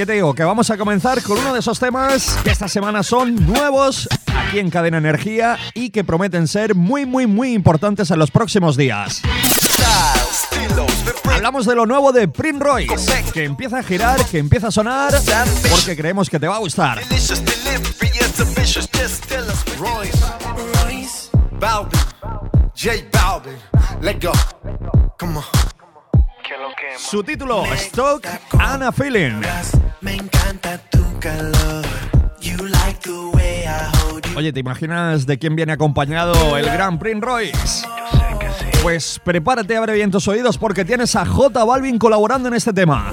¿Qué te digo? Que vamos a comenzar con uno de esos temas que esta semana son nuevos aquí en Cadena Energía y que prometen ser muy, muy, muy importantes en los próximos días. Hablamos de lo nuevo de Prince Royce, que empieza a girar, que empieza a sonar, porque creemos que te va a gustar. Su título, Stock and a Feeling. Me encanta tu calor. Oye, ¿te imaginas de quién viene acompañado el gran Prince Royce? Pues prepárate, abre bien tus oídos porque tienes a J Balvin colaborando en este tema.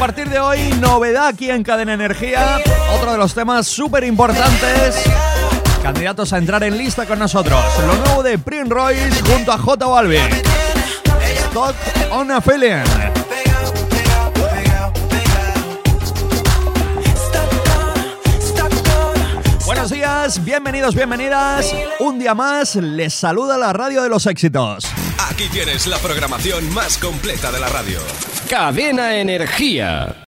partir de hoy, novedad aquí en Cadena Energía. Otro de los temas súper importantes. Candidatos a entrar en lista con nosotros. Lo nuevo de Prince Royce junto a J Balvin. Stock on a feeling. Días, bienvenidos, bienvenidas. Un día más les saluda la radio de los éxitos. Aquí tienes la programación más completa de la radio. Cadena Energía.